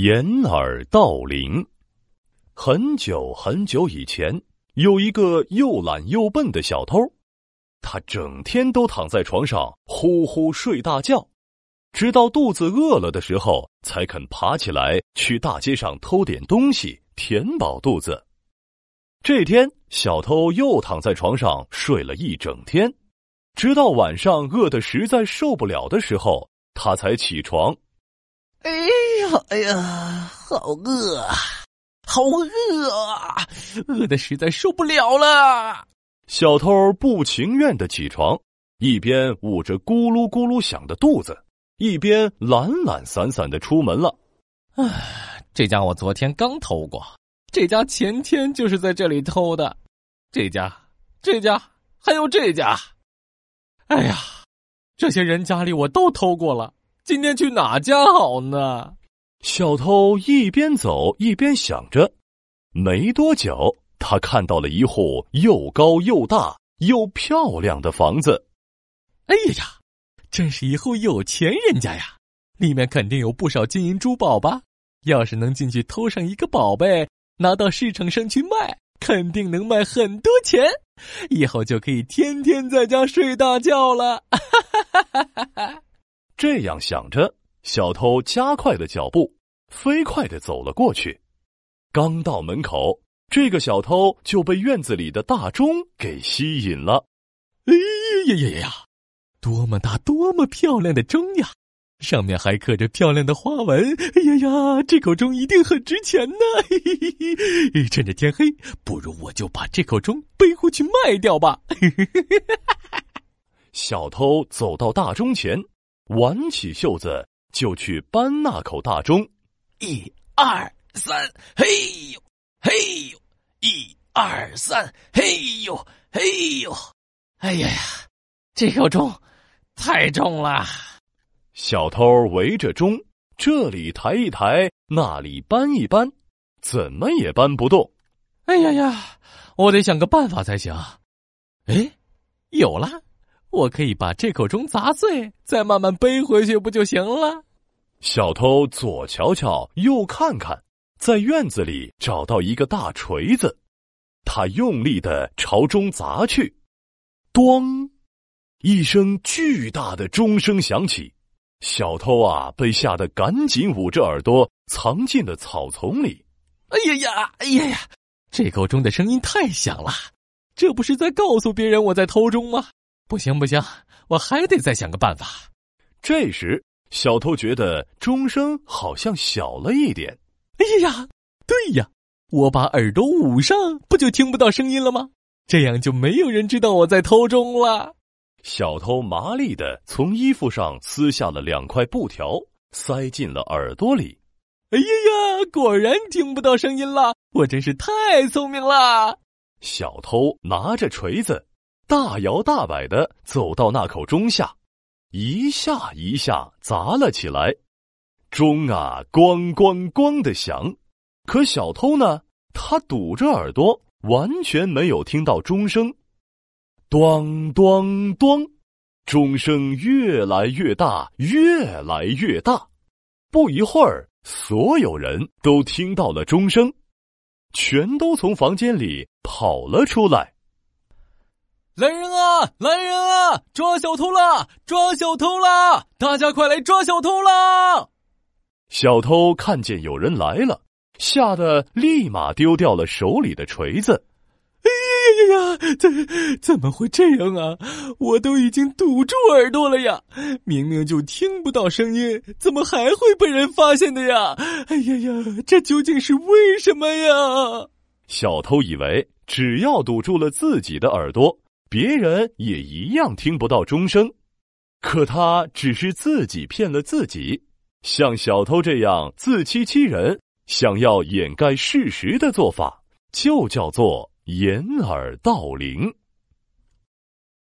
掩耳盗铃。很久很久以前，有一个又懒又笨的小偷，他整天都躺在床上呼呼睡大觉，直到肚子饿了的时候，才肯爬起来去大街上偷点东西填饱肚子。这天，小偷又躺在床上睡了一整天，直到晚上饿得实在受不了的时候，他才起床。哎，哎呀，好饿，好饿啊！饿的实在受不了了。小偷不情愿的起床，一边捂着咕噜咕噜响的肚子，一边懒懒散散的出门了。唉，这家我昨天刚偷过，这家前天就是在这里偷的，这家，这家，还有这家。哎呀，这些人家里我都偷过了。今天去哪家好呢？小偷一边走一边想着。没多久，他看到了一户又高又大又漂亮的房子。哎呀，真是一户有钱人家呀！里面肯定有不少金银珠宝吧？要是能进去偷上一个宝贝，拿到市场上去卖，肯定能卖很多钱。以后就可以天天在家睡大觉了。哈哈哈哈哈！这样想着，小偷加快了脚步，飞快的走了过去。刚到门口，这个小偷就被院子里的大钟给吸引了。哎呀呀呀呀！多么大、多么漂亮的钟呀！上面还刻着漂亮的花纹。哎呀呀，这口钟一定很值钱呢！嘿嘿嘿，趁着天黑，不如我就把这口钟背回去卖掉吧。小偷走到大钟前。挽起袖子就去搬那口大钟，一二三，嘿呦，嘿呦，一二三，嘿呦，嘿呦，哎呀呀，这口钟太重了。小偷围着钟，这里抬一抬，那里搬一搬，怎么也搬不动。哎呀呀，我得想个办法才行。哎，有了。我可以把这口钟砸碎，再慢慢背回去，不就行了？小偷左瞧瞧，右看看，在院子里找到一个大锤子，他用力的朝钟砸去，咣！一声巨大的钟声响起，小偷啊，被吓得赶紧捂着耳朵，藏进了草丛里。哎呀呀，哎呀呀！这口钟的声音太响了，这不是在告诉别人我在偷钟吗？不行不行，我还得再想个办法。这时，小偷觉得钟声好像小了一点。哎呀呀，对呀，我把耳朵捂上，不就听不到声音了吗？这样就没有人知道我在偷钟了。小偷麻利的从衣服上撕下了两块布条，塞进了耳朵里。哎呀呀，果然听不到声音了！我真是太聪明了。小偷拿着锤子。大摇大摆的走到那口钟下，一下一下砸了起来，钟啊咣咣咣的响。可小偷呢，他堵着耳朵，完全没有听到钟声。咚咚咚，钟声越来越大，越来越大。不一会儿，所有人都听到了钟声，全都从房间里跑了出来。来人啊！来人啊！抓小偷啦！抓小偷啦！大家快来抓小偷啦！小偷看见有人来了，吓得立马丢掉了手里的锤子。哎呀呀呀！怎怎么会这样啊？我都已经堵住耳朵了呀！明明就听不到声音，怎么还会被人发现的呀？哎呀呀！这究竟是为什么呀？小偷以为只要堵住了自己的耳朵。别人也一样听不到钟声，可他只是自己骗了自己。像小偷这样自欺欺人、想要掩盖事实的做法，就叫做掩耳盗铃。